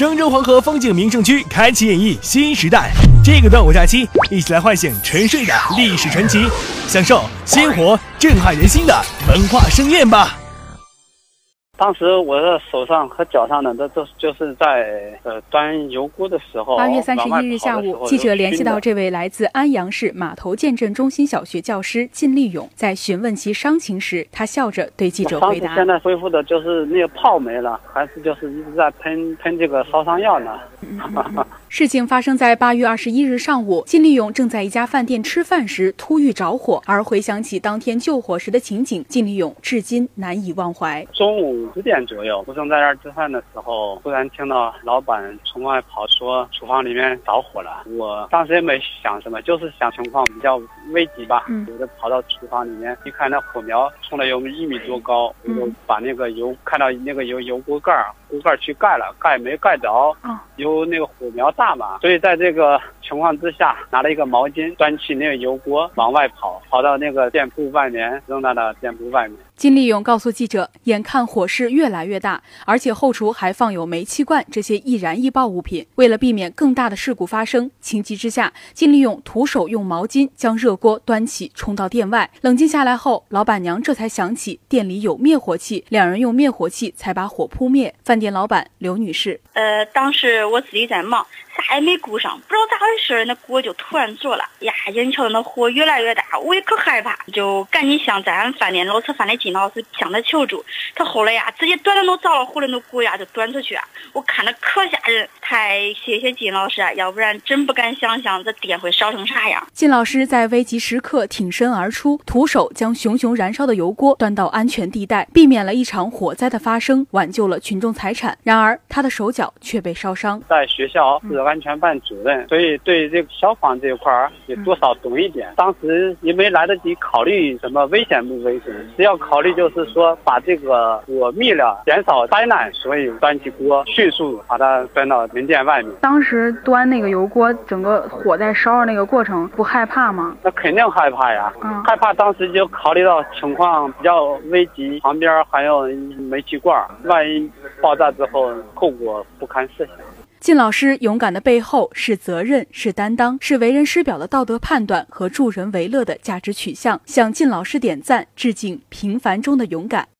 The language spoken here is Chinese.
郑州黄河风景名胜区开启演绎新时代。这个端午假期，一起来唤醒沉睡的历史传奇，享受鲜活震撼人心的文化盛宴吧。当时我的手上和脚上的，都都就是在呃端油锅的时候。八月三十一日下午，记者联系到这位来自安阳市码头建镇中心小学教师靳立勇，在询问其伤情时，他笑着对记者回答：“现在恢复的就是那个泡没了，还是就是一直在喷喷这个烧伤药呢。”事情发生在八月二十一日上午，靳立勇正在一家饭店吃饭时突遇着火，而回想起当天救火时的情景，靳立勇至今难以忘怀。中午十点左右，我正在这儿吃饭的时候，突然听到老板从外跑说厨房里面着火了。我当时也没想什么，就是想情况比较危急吧，我就跑到厨房里面一看，那火苗冲了有一米多高，我就把那个油看到那个油油锅盖锅盖去盖了，盖没盖着，油那个火苗。大嘛，所以在这个情况之下，拿了一个毛巾，端起那个油锅往外跑，跑到那个店铺外面，扔到了店铺外面。金立勇告诉记者，眼看火势越来越大，而且后厨还放有煤气罐这些易燃易爆物品，为了避免更大的事故发生，情急之下，金立勇徒手用毛巾将热锅端起，冲到店外。冷静下来后，老板娘这才想起店里有灭火器，两人用灭火器才把火扑灭。饭店老板刘女士，呃，当时我自己在忙。啥也没顾上，不知道咋回事，那锅就突然着了。呀，眼瞧着那火越来越大，我也可害怕，就赶紧向咱饭店老吃饭的金老师向他求助。他后来呀，直接端着那着了火的那锅呀，就端出去啊，我看着可吓人。太谢谢金老师啊，要不然真不敢想象这店会烧成啥样。金老师在危急时刻挺身而出，徒手将熊熊燃烧的油锅端到安全地带，避免了一场火灾的发生，挽救了群众财产。然而他的手脚却被烧伤。在学校是安全办主任，所以对这个消防这一块儿也多少懂一点。当时也没来得及考虑什么危险不危险，只要考虑就是说把这个火灭了，减少灾难，所以端起锅迅速把它端到。门店外面，当时端那个油锅，整个火在烧的那个过程，不害怕吗？那肯定害怕呀，害怕。当时就考虑到情况比较危急，旁边还有煤气罐，万一爆炸之后，后果不堪设想。靳老师勇敢的背后是责任，是担当，是为人师表的道德判断和助人为乐的价值取向。向靳老师点赞，致敬平凡中的勇敢。